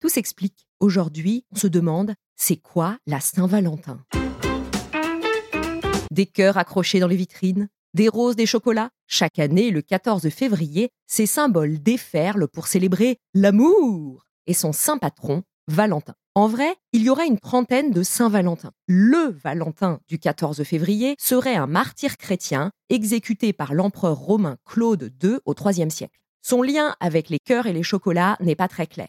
Tout s'explique. Aujourd'hui, on se demande, c'est quoi la Saint-Valentin? Des cœurs accrochés dans les vitrines, des roses, des chocolats. Chaque année, le 14 février, ces symboles déferlent pour célébrer l'amour et son saint patron, Valentin. En vrai, il y aura une trentaine de Saint-Valentin. Le Valentin du 14 février serait un martyr chrétien exécuté par l'empereur romain Claude II au IIIe siècle. Son lien avec les cœurs et les chocolats n'est pas très clair.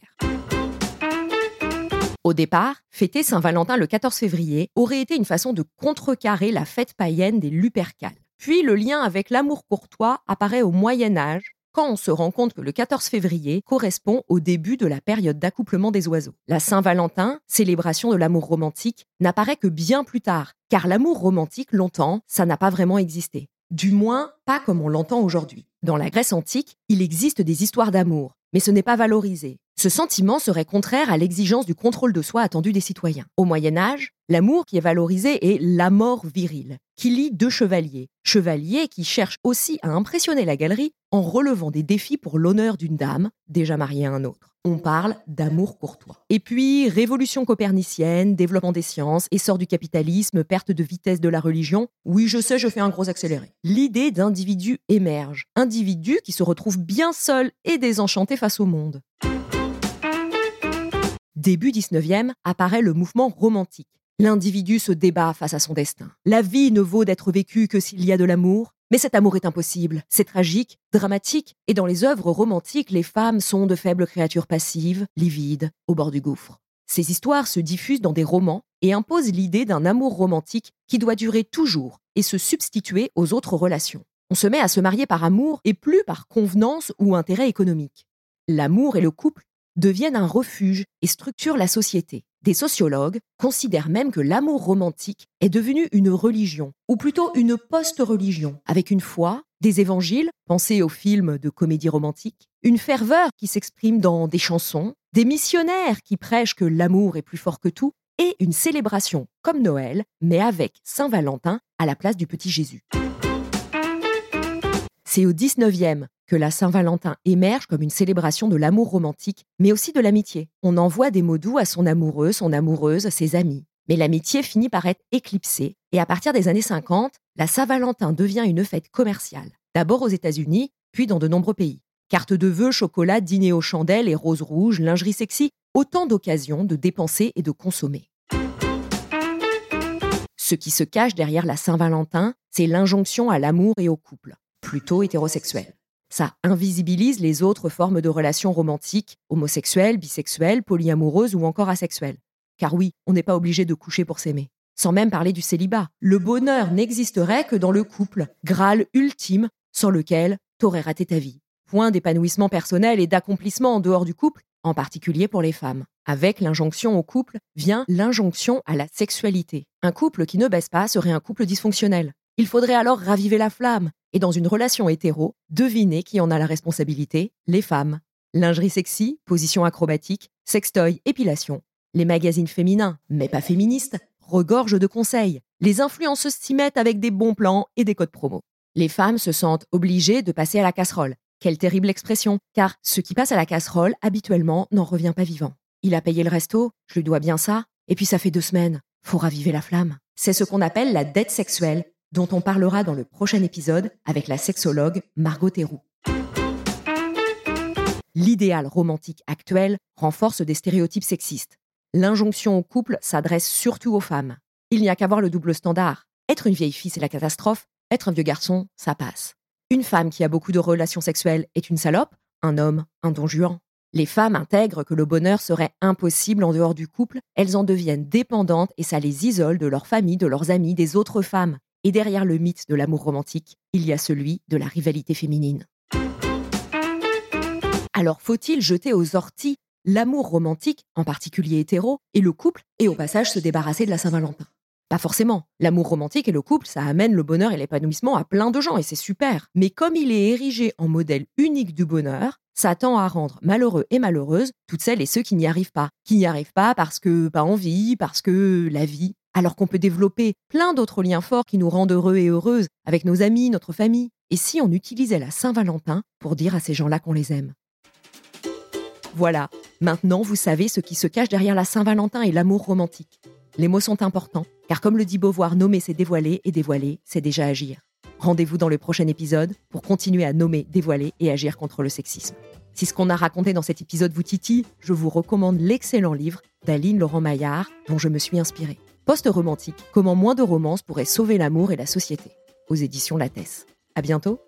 Au départ, fêter Saint-Valentin le 14 février aurait été une façon de contrecarrer la fête païenne des Lupercales. Puis le lien avec l'amour courtois apparaît au Moyen Âge, quand on se rend compte que le 14 février correspond au début de la période d'accouplement des oiseaux. La Saint-Valentin, célébration de l'amour romantique, n'apparaît que bien plus tard, car l'amour romantique, longtemps, ça n'a pas vraiment existé. Du moins, pas comme on l'entend aujourd'hui. Dans la Grèce antique, il existe des histoires d'amour, mais ce n'est pas valorisé. Ce sentiment serait contraire à l'exigence du contrôle de soi attendu des citoyens. Au Moyen Âge, l'amour qui est valorisé est l'amour viril, qui lie deux chevaliers. Chevaliers qui cherchent aussi à impressionner la galerie en relevant des défis pour l'honneur d'une dame, déjà mariée à un autre. On parle d'amour courtois. Et puis, révolution copernicienne, développement des sciences, essor du capitalisme, perte de vitesse de la religion. Oui, je sais, je fais un gros accéléré. L'idée d'individu émerge. Individu qui se retrouve bien seul et désenchanté face au monde. Début 19e apparaît le mouvement romantique. L'individu se débat face à son destin. La vie ne vaut d'être vécue que s'il y a de l'amour, mais cet amour est impossible. C'est tragique, dramatique, et dans les œuvres romantiques, les femmes sont de faibles créatures passives, livides, au bord du gouffre. Ces histoires se diffusent dans des romans et imposent l'idée d'un amour romantique qui doit durer toujours et se substituer aux autres relations. On se met à se marier par amour et plus par convenance ou intérêt économique. L'amour et le couple deviennent un refuge et structurent la société. Des sociologues considèrent même que l'amour romantique est devenu une religion, ou plutôt une post-religion, avec une foi, des évangiles, pensés aux films de comédie romantique, une ferveur qui s'exprime dans des chansons, des missionnaires qui prêchent que l'amour est plus fort que tout, et une célébration comme Noël, mais avec Saint-Valentin à la place du petit Jésus. C'est au 19e que la Saint-Valentin émerge comme une célébration de l'amour romantique, mais aussi de l'amitié. On envoie des mots doux à son amoureux, son amoureuse, ses amis. Mais l'amitié finit par être éclipsée, et à partir des années 50, la Saint-Valentin devient une fête commerciale, d'abord aux États-Unis, puis dans de nombreux pays. Cartes de vœux, chocolat, dîner aux chandelles et roses rouges, lingerie sexy, autant d'occasions de dépenser et de consommer. Ce qui se cache derrière la Saint-Valentin, c'est l'injonction à l'amour et au couple, plutôt hétérosexuel. Ça invisibilise les autres formes de relations romantiques, homosexuelles, bisexuelles, polyamoureuses ou encore asexuelles. Car oui, on n'est pas obligé de coucher pour s'aimer. Sans même parler du célibat. Le bonheur n'existerait que dans le couple, Graal ultime sans lequel t'aurais raté ta vie. Point d'épanouissement personnel et d'accomplissement en dehors du couple, en particulier pour les femmes. Avec l'injonction au couple vient l'injonction à la sexualité. Un couple qui ne baisse pas serait un couple dysfonctionnel. Il faudrait alors raviver la flamme. Et dans une relation hétéro, deviner qui en a la responsabilité Les femmes. Lingerie sexy, position acrobatique, sextoy, épilation. Les magazines féminins, mais pas féministes, regorgent de conseils. Les influenceuses s'y mettent avec des bons plans et des codes promo. Les femmes se sentent obligées de passer à la casserole. Quelle terrible expression, car ce qui passe à la casserole, habituellement, n'en revient pas vivant. Il a payé le resto, je lui dois bien ça, et puis ça fait deux semaines. Faut raviver la flamme. C'est ce qu'on appelle la dette sexuelle, dont on parlera dans le prochain épisode avec la sexologue Margot Théroux. L'idéal romantique actuel renforce des stéréotypes sexistes. l'injonction au couple s'adresse surtout aux femmes. Il n'y a qu'à voir le double standard. Être une vieille fille, c'est la catastrophe. Être un vieux garçon, ça passe. Une femme qui a beaucoup de relations sexuelles est une salope, un homme, un don juan. Les femmes intègrent que le bonheur serait impossible en dehors du couple, elles en deviennent dépendantes et ça les isole de leur famille, de leurs amis, des autres femmes. Et derrière le mythe de l'amour romantique, il y a celui de la rivalité féminine. Alors faut-il jeter aux orties l'amour romantique, en particulier hétéro, et le couple, et au passage se débarrasser de la Saint-Valentin? Pas forcément. L'amour romantique et le couple, ça amène le bonheur et l'épanouissement à plein de gens et c'est super. Mais comme il est érigé en modèle unique du bonheur, ça tend à rendre malheureux et malheureuses toutes celles et ceux qui n'y arrivent pas. Qui n'y arrivent pas parce que pas envie, parce que la vie. Alors qu'on peut développer plein d'autres liens forts qui nous rendent heureux et heureuses avec nos amis, notre famille. Et si on utilisait la Saint-Valentin pour dire à ces gens-là qu'on les aime? Voilà, maintenant vous savez ce qui se cache derrière la Saint-Valentin et l'amour romantique. Les mots sont importants, car comme le dit Beauvoir, nommer c'est dévoiler et dévoiler c'est déjà agir. Rendez-vous dans le prochain épisode pour continuer à nommer, dévoiler et agir contre le sexisme. Si ce qu'on a raconté dans cet épisode vous titille, je vous recommande l'excellent livre d'Aline Laurent Maillard dont je me suis inspirée. Post-romantique, comment moins de romances pourraient sauver l'amour et la société, aux éditions Lattès. À bientôt